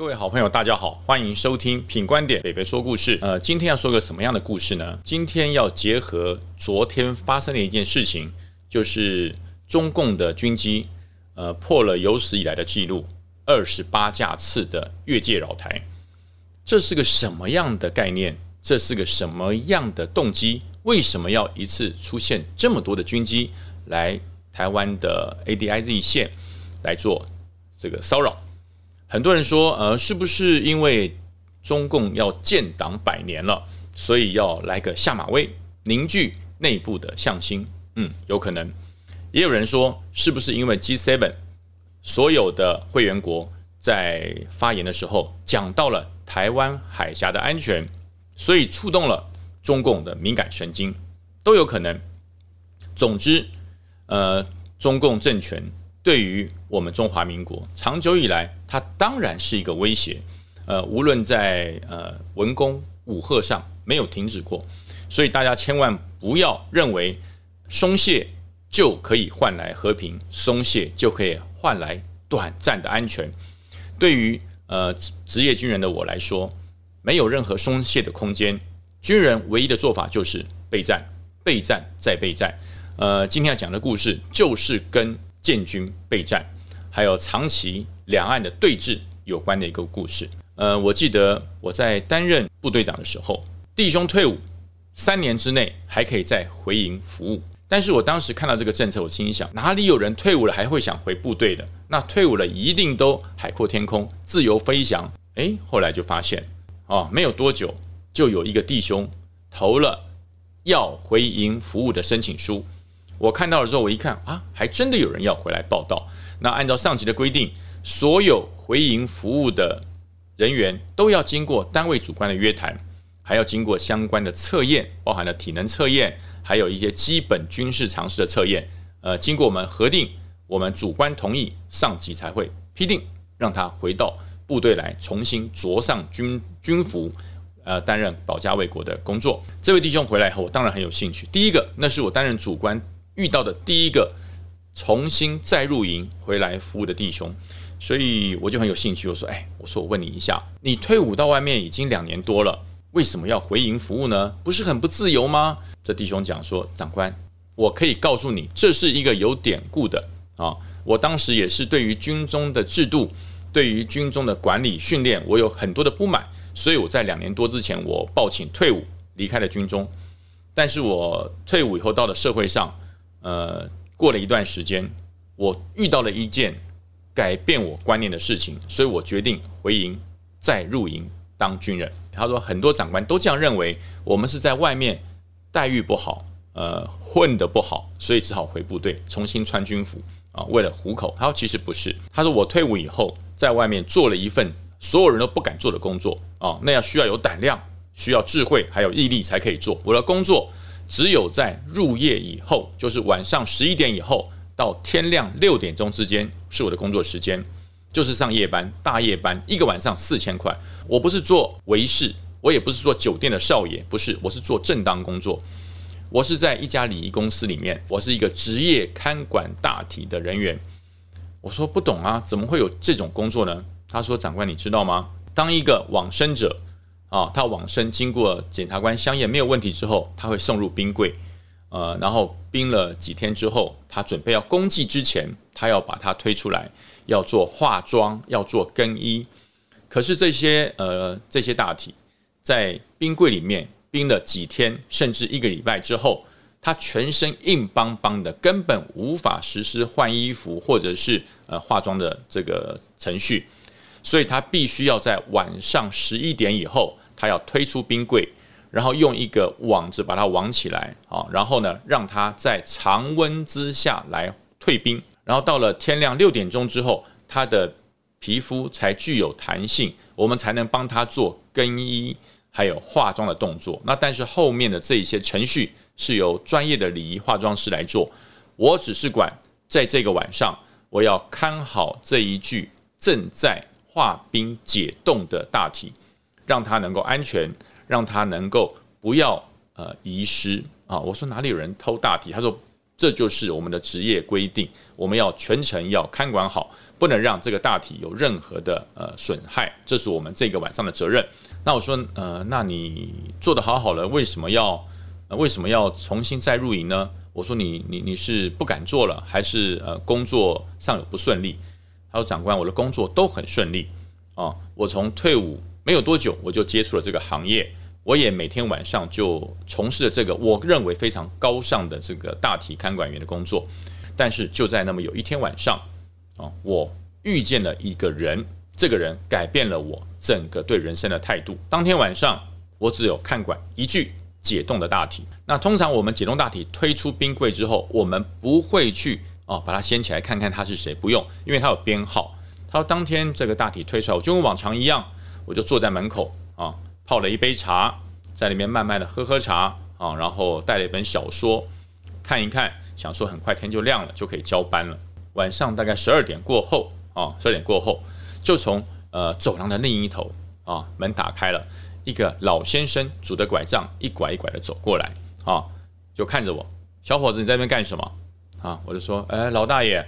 各位好朋友，大家好，欢迎收听品观点北北说故事。呃，今天要说个什么样的故事呢？今天要结合昨天发生的一件事情，就是中共的军机呃破了有史以来的记录，二十八架次的越界扰台。这是个什么样的概念？这是个什么样的动机？为什么要一次出现这么多的军机来台湾的 ADIZ 线来做这个骚扰？很多人说，呃，是不是因为中共要建党百年了，所以要来个下马威，凝聚内部的向心？嗯，有可能。也有人说，是不是因为 G7 所有的会员国在发言的时候讲到了台湾海峡的安全，所以触动了中共的敏感神经，都有可能。总之，呃，中共政权。对于我们中华民国，长久以来，它当然是一个威胁。呃，无论在呃文攻武赫上没有停止过，所以大家千万不要认为松懈就可以换来和平，松懈就可以换来短暂的安全。对于呃职业军人的我来说，没有任何松懈的空间。军人唯一的做法就是备战、备战再备战。呃，今天要讲的故事就是跟。建军备战，还有长期两岸的对峙有关的一个故事。呃，我记得我在担任部队长的时候，弟兄退伍三年之内还可以再回营服务。但是我当时看到这个政策，我心想，哪里有人退伍了还会想回部队的？那退伍了一定都海阔天空，自由飞翔。诶，后来就发现，哦，没有多久就有一个弟兄投了要回营服务的申请书。我看到了之后，我一看啊，还真的有人要回来报道。那按照上级的规定，所有回营服务的人员都要经过单位主观的约谈，还要经过相关的测验，包含了体能测验，还有一些基本军事常识的测验。呃，经过我们核定，我们主观同意，上级才会批定让他回到部队来，重新着上军军服，呃，担任保家卫国的工作。这位弟兄回来后，我当然很有兴趣。第一个，那是我担任主观。遇到的第一个重新再入营回来服务的弟兄，所以我就很有兴趣。我说：“哎，我说我问你一下，你退伍到外面已经两年多了，为什么要回营服务呢？不是很不自由吗？”这弟兄讲说：“长官，我可以告诉你，这是一个有典故的啊。我当时也是对于军中的制度，对于军中的管理训练，我有很多的不满，所以我在两年多之前，我报请退伍，离开了军中。但是我退伍以后到了社会上。”呃，过了一段时间，我遇到了一件改变我观念的事情，所以我决定回营再入营当军人。他说，很多长官都这样认为，我们是在外面待遇不好，呃，混得不好，所以只好回部队重新穿军服啊，为了糊口。他说，其实不是。他说，我退伍以后在外面做了一份所有人都不敢做的工作啊，那要需要有胆量，需要智慧，还有毅力才可以做。我的工作。只有在入夜以后，就是晚上十一点以后到天亮六点钟之间，是我的工作时间，就是上夜班、大夜班，一个晚上四千块。我不是做维士，我也不是做酒店的少爷，不是，我是做正当工作。我是在一家礼仪公司里面，我是一个职业看管大体的人员。我说不懂啊，怎么会有这种工作呢？他说：“长官，你知道吗？当一个往生者。”啊，他往生经过检察官香验没有问题之后，他会送入冰柜，呃，然后冰了几天之后，他准备要公祭之前，他要把它推出来，要做化妆，要做更衣。可是这些呃这些大体在冰柜里面冰了几天，甚至一个礼拜之后，他全身硬邦邦的，根本无法实施换衣服或者是呃化妆的这个程序，所以他必须要在晚上十一点以后。他要推出冰柜，然后用一个网子把它网起来，啊，然后呢，让它在常温之下来退冰，然后到了天亮六点钟之后，他的皮肤才具有弹性，我们才能帮他做更衣还有化妆的动作。那但是后面的这一些程序是由专业的礼仪化妆师来做，我只是管在这个晚上，我要看好这一具正在化冰解冻的大体。让他能够安全，让他能够不要呃遗失啊！我说哪里有人偷大体？他说这就是我们的职业规定，我们要全程要看管好，不能让这个大体有任何的呃损害，这是我们这个晚上的责任。那我说，呃，那你做的好好了，为什么要为什么要重新再入营呢？我说你你你是不敢做了，还是呃工作上有不顺利？他说长官，我的工作都很顺利啊，我从退伍没有多久，我就接触了这个行业。我也每天晚上就从事了这个我认为非常高尚的这个大体看管员的工作，但是就在那么有一天晚上，啊，我遇见了一个人，这个人改变了我整个对人生的态度。当天晚上，我只有看管一具解冻的大体。那通常我们解冻大体推出冰柜之后，我们不会去哦把它掀起来看看他是谁，不用，因为他有编号。他说当天这个大体推出来，我就跟往常一样，我就坐在门口啊。泡了一杯茶，在里面慢慢的喝喝茶啊，然后带了一本小说看一看，想说很快天就亮了，就可以交班了。晚上大概十二点过后啊，十二点过后，就从呃走廊的另一头啊，门打开了，一个老先生拄着拐杖，一拐一拐的走过来啊，就看着我，小伙子你在那边干什么啊？我就说，哎，老大爷，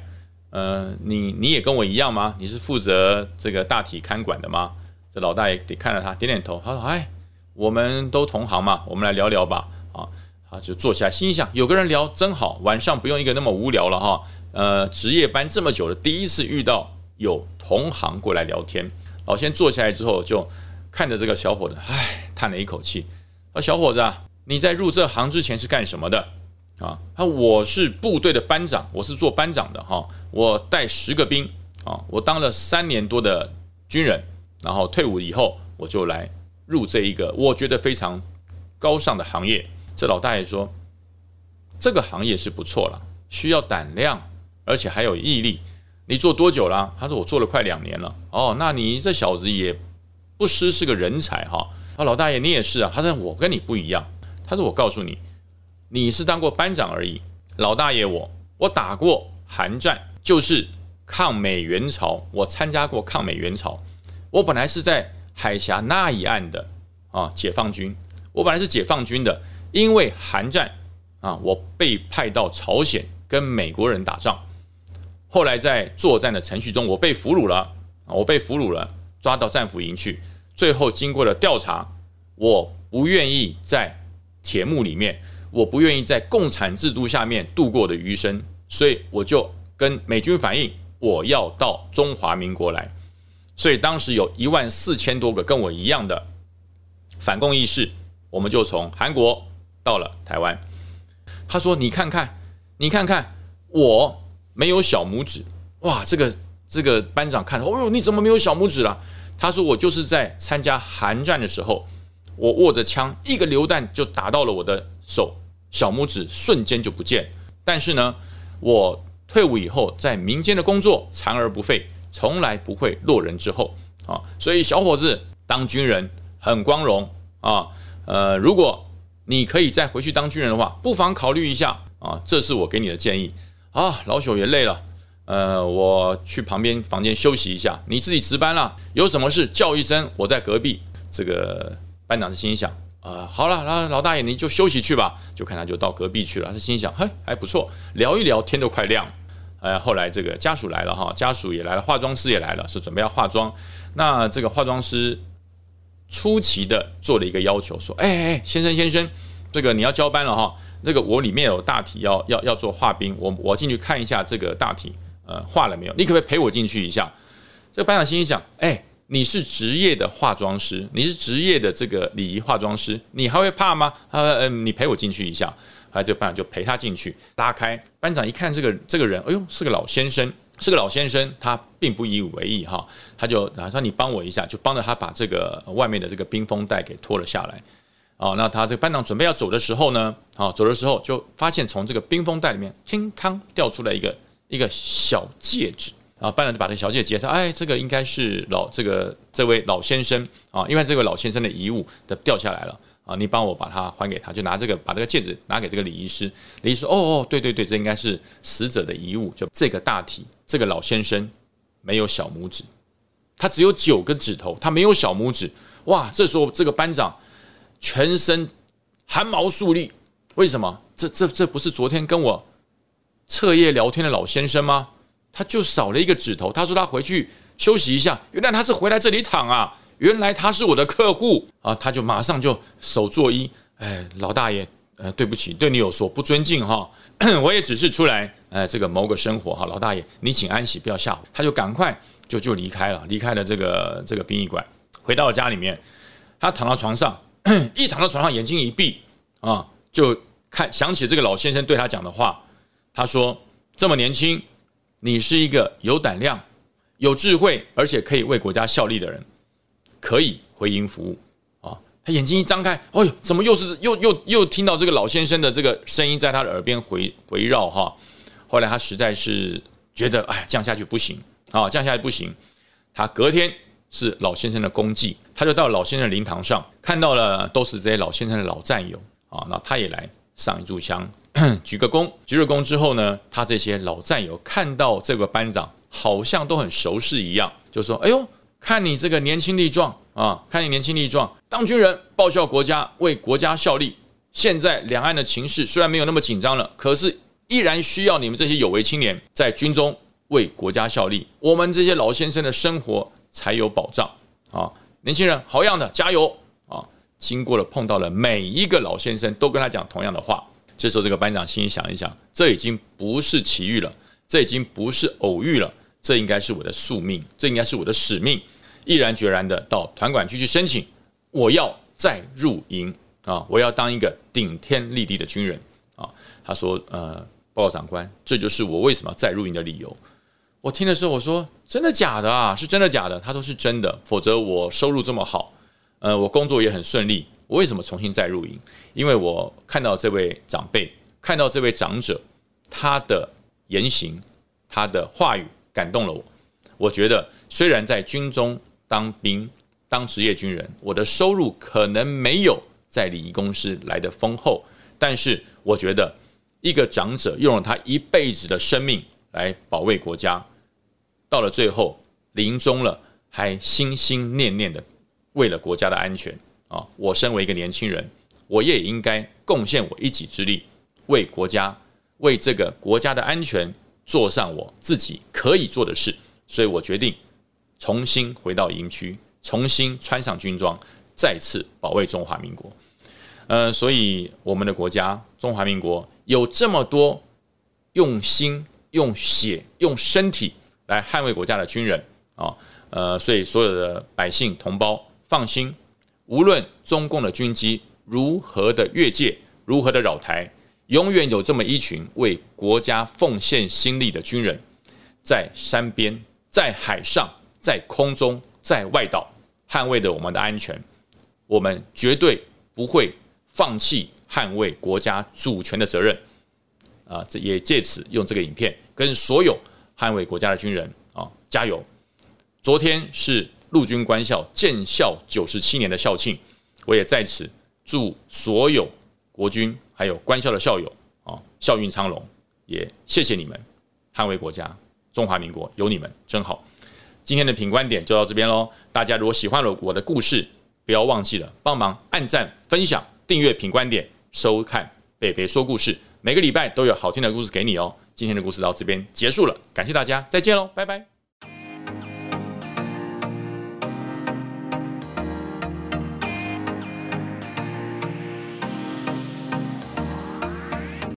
呃，你你也跟我一样吗？你是负责这个大体看管的吗？这老大爷得看着他，点点头。他说：“哎，我们都同行嘛，我们来聊聊吧。”啊，他就坐下，心想：有个人聊真好，晚上不用一个那么无聊了哈。呃，值夜班这么久了，第一次遇到有同行过来聊天。老先坐下来之后，就看着这个小伙子，唉，叹了一口气。说：“小伙子啊，你在入这行之前是干什么的？”啊，他我是部队的班长，我是做班长的哈，我带十个兵啊，我当了三年多的军人。然后退伍以后，我就来入这一个我觉得非常高尚的行业。这老大爷说，这个行业是不错了，需要胆量，而且还有毅力。你做多久了？他说我做了快两年了。哦，那你这小子也不失是个人才哈。啊，老大爷你也是啊。他说我跟你不一样。他说我告诉你，你是当过班长而已。老大爷我我打过韩战，就是抗美援朝，我参加过抗美援朝。我本来是在海峡那一岸的啊，解放军。我本来是解放军的，因为韩战啊，我被派到朝鲜跟美国人打仗。后来在作战的程序中，我被俘虏了，我被俘虏了，抓到战俘营去。最后经过了调查，我不愿意在铁幕里面，我不愿意在共产制度下面度过的余生，所以我就跟美军反映，我要到中华民国来。所以当时有一万四千多个跟我一样的反共义士，我们就从韩国到了台湾。他说：“你看看，你看看，我没有小拇指。”哇，这个这个班长看，哦哟，你怎么没有小拇指了？他说：“我就是在参加韩战的时候，我握着枪，一个榴弹就打到了我的手，小拇指瞬间就不见。但是呢，我退伍以后在民间的工作，残而不废。”从来不会落人之后啊，所以小伙子当军人很光荣啊。呃，如果你可以再回去当军人的话，不妨考虑一下啊。这是我给你的建议啊。老朽也累了，呃，我去旁边房间休息一下，你自己值班了，有什么事叫一声，我在隔壁。这个班长是心想啊，好了，老老大爷你就休息去吧。就看他就到隔壁去了，他心想，嘿，还不错，聊一聊天都快亮。呃，后来这个家属来了哈，家属也来了，化妆师也来了，是准备要化妆。那这个化妆师出奇的做了一个要求，说：“哎哎，先生先生，这个你要交班了哈，这个我里面有大体要要要做化冰，我我进去看一下这个大体，呃，化了没有？你可不可以陪我进去一下？”这班长心里想：“哎，你是职业的化妆师，你是职业的这个礼仪化妆师，你还会怕吗？呃，你陪我进去一下。”来，这个班长就陪他进去，拉开。班长一看这个这个人，哎呦，是个老先生，是个老先生，他并不以为意哈，他就打算你帮我一下，就帮着他把这个外面的这个冰封带给脱了下来。哦，那他这个班长准备要走的时候呢，啊，走的时候就发现从这个冰封袋里面，乒康掉出来一个一个小戒指，啊，班长就把这个小戒指接上，哎，这个应该是老这个这位老先生啊，因为这位老先生的遗物的掉下来了。啊，你帮我把它还给他，就拿这个把这个戒指拿给这个礼仪师。礼仪师，哦哦，对对对，这应该是死者的遗物。就这个大体，这个老先生没有小拇指，他只有九个指头，他没有小拇指。哇，这时候这个班长全身汗毛竖立，为什么？这这这不是昨天跟我彻夜聊天的老先生吗？他就少了一个指头。他说他回去休息一下。原来他是回来这里躺啊！原来他是我的客户啊！他就马上就手作揖，哎，老大爷，呃，对不起，对你有所不尊敬哈。我也只是出来，呃，这个谋个生活哈。老大爷，你请安息，不要吓我。他就赶快就就离开了，离开了这个这个殡仪馆，回到了家里面。他躺到床上，一躺到床上，眼睛一闭啊，就看想起这个老先生对他讲的话。他说：“这么年轻，你是一个有胆量、有智慧，而且可以为国家效力的人，可以回音服务啊！”他眼睛一张开，哎呦，怎么又是又又又听到这个老先生的这个声音在他的耳边回回绕哈？后来他实在是觉得，哎，这样下去不行啊，降下去不行。他隔天是老先生的功绩，他就到老先生灵堂上，看到了都是这些老先生的老战友啊，那他也来上一炷香。鞠个躬，鞠了躬之后呢，他这些老战友看到这个班长好像都很熟识一样，就说：“哎呦，看你这个年轻力壮啊，看你年轻力壮，当军人报效国家，为国家效力。现在两岸的情势虽然没有那么紧张了，可是依然需要你们这些有为青年在军中为国家效力，我们这些老先生的生活才有保障啊！年轻人，好样的，加油啊！经过了碰到了每一个老先生，都跟他讲同样的话。”这时候，这个班长心里想一想，这已经不是奇遇了，这已经不是偶遇了，这应该是我的宿命，这应该是我的使命。毅然决然的到团管区去申请，我要再入营啊！我要当一个顶天立地的军人啊！他说：“呃，报告长官，这就是我为什么要再入营的理由。”我听的时候，我说：“真的假的啊？是真的假的？”他说：“是真的，否则我收入这么好，呃，我工作也很顺利。”我为什么重新再入营？因为我看到这位长辈，看到这位长者，他的言行，他的话语感动了我。我觉得，虽然在军中当兵当职业军人，我的收入可能没有在礼仪公司来的丰厚，但是我觉得，一个长者用了他一辈子的生命来保卫国家，到了最后临终了，还心心念念的为了国家的安全。啊！我身为一个年轻人，我也应该贡献我一己之力，为国家、为这个国家的安全做上我自己可以做的事。所以我决定重新回到营区，重新穿上军装，再次保卫中华民国。呃，所以我们的国家中华民国有这么多用心、用血、用身体来捍卫国家的军人啊！呃，所以所有的百姓同胞放心。无论中共的军机如何的越界，如何的扰台，永远有这么一群为国家奉献心力的军人，在山边、在海上、在空中、在外岛，捍卫着我们的安全。我们绝对不会放弃捍卫国家主权的责任。啊，这也借此用这个影片跟所有捍卫国家的军人啊加油！昨天是。陆军官校建校九十七年的校庆，我也在此祝所有国军还有官校的校友啊，校运昌隆，也谢谢你们捍卫国家，中华民国有你们真好。今天的品观点就到这边喽，大家如果喜欢了我的故事，不要忘记了帮忙按赞、分享、订阅品观点，收看北北说故事，每个礼拜都有好听的故事给你哦。今天的故事到这边结束了，感谢大家，再见喽，拜拜。